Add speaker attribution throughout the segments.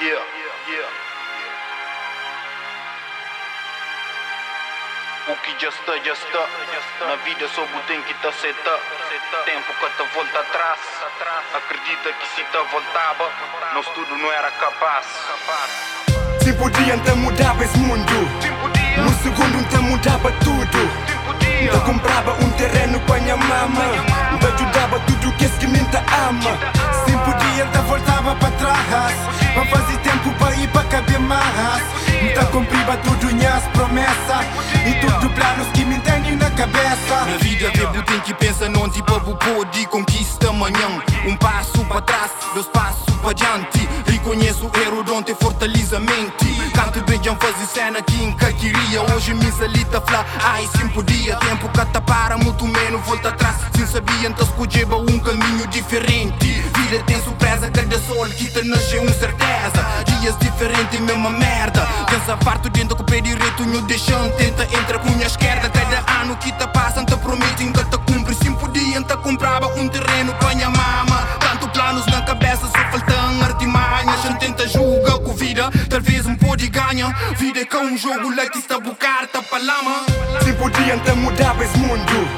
Speaker 1: Yeah, yeah. O que já está, já está. Na vida só tem que tá aceitar. Tempo que te volta atrás. Acredita que se te voltava, nosso tudo não era capaz.
Speaker 2: Se podia te mudava esse mundo. No segundo te mudava tudo. Te comprava um terreno com a minha mama. Te ajudava para trás. Para fazer tempo para ir para caber mais. Te cumpria tudo minhas promessas. E tudo planos que me entendem na cabeça.
Speaker 3: Na vida devo tem que pensar não tipo pode conquista amanhã. Um passo para trás, dois passos para diante. Reconheço o erro onde fortaleza a mente. Canto bem já fazer cena que nunca queria. Hoje me salita fla, ai sim podia. Tempo que para, muito menos volta atrás. Sim sabia, então escolheba um caminho diferente. Vida tem surpresa, cada sol que te nasceu um certeza. Dias diferentes, mesma merda. Pensa farto dentro com o pé direito, no deixando. Tenta entra com a esquerda. Cada ano que te passa, te prometem que te cumpre. Sim podia, te comprava um terreno com a minha mama. Tanto planos na cabeça, só faltam artimanhas. Gente tenta julgar com vida, talvez um pode ganhar. Vida é que é um jogo, que está carta para lama.
Speaker 2: Se podia te mudava esse mundo.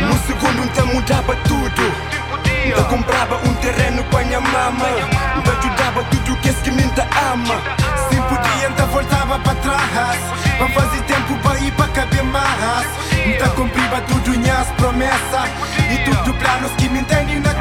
Speaker 2: No segundo te mudava tudo. Comprava um terreno com a minha mama. Te ajudava tudo que esse que me ama. Se podia te voltava para trás. Para fazer tempo para ir para caber mais. Te cumpria tudo minhas promessas. E tudo planos que me entendem na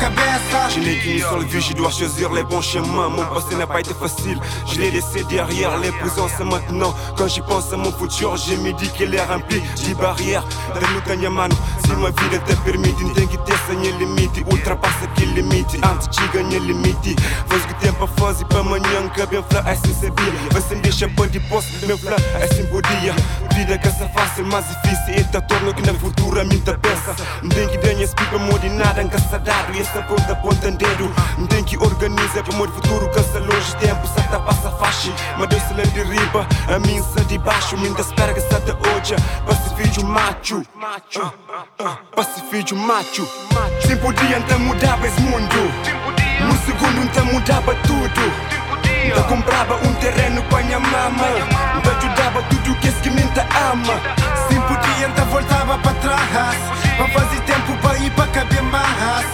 Speaker 4: J'ai l'équilibre sur le vieux, je dois choisir les bons chemins. Mon passé n'a pas été facile, je l'ai laissé derrière. Les présents, c'est maintenant. Quand j'y pense à mon futur, j'ai mis dit qu'il est rempli. J'ai barrière, dans le Si ma vie n'était permis, d'une dingue, tes limite, ultra parce qu'il est antes ganhar limite. Faz o que tem para fazer para amanhã, que bem flá, é sem sabia. Vai sem deixar para de posse, meu flá, é sem podia. Vida que essa fácil, mais difícil. E tá torno que na futura tá pensa. Tem que ganhar esse pipa, de nada, encaçadado. E essa ponta, ponta dedo. Tem que organizar para o futuro, cansa longe tempo, só tá passa faixa. Mas Deus se lhe derriba, a mim se de baixo. Me espera que se te hoje, pacifício macho. Pacifício macho.
Speaker 2: Se podia te mudava esse mundo. No segundo te mudava tudo. Te comprava um terreno com a minha mama. Te ajudava tudo que esse que me ama. Se podia te voltava para trás. Para fazer tempo para ir para caber mais.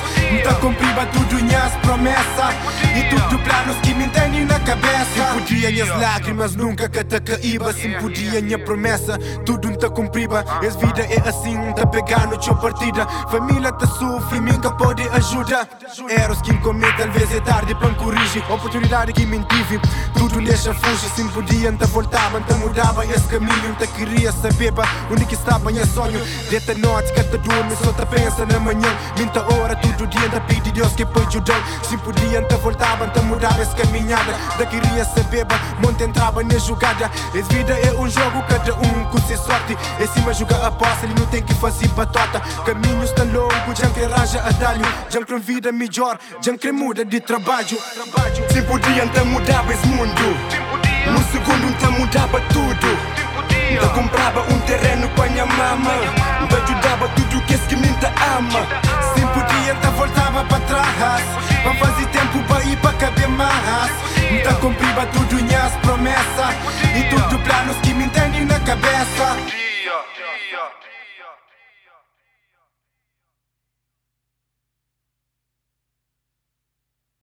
Speaker 2: Te cumpria tudo minhas promessas. E tudo planos que me entendem na cabeça.
Speaker 5: podia minhas lágrimas nunca que te caíba Se podia minha promessa, tudo não te cumpriba. Essa vida é assim, não te pegar no teu partida. Família te sofre, nunca pode ajudar. Erros que cometo, talvez é tarde para corrigir. Oportunidade que me tive, tudo deixa fugir. Se podia, te voltava, te mudava esse caminho. Te queria saber, ba, onde que estava meu sonho. Desta noite que te dorme, só te pensa na manhã. Minta hora, todo dia, te pede Deus que pode ajudar Se podia, te voltava, te mudava essa caminhada Te queria saber, ba, monte entrava na jogada Essa vida é um jogo, cada um com sua sorte Em cima joga a posse, ele não tem que fazer batota Caminhos tão longos, já que arranja atalho Já que vida melhor, já que muda de trabalho
Speaker 2: Se podia te mudava esse mundo. No segundo te mudava tudo. Te comprava um terreno com a minha mama. Te ajudava tudo que esse que me ama. Se podia te voltava para trás. Para fazer promessas. E tudo planos que me entendem na cabeça.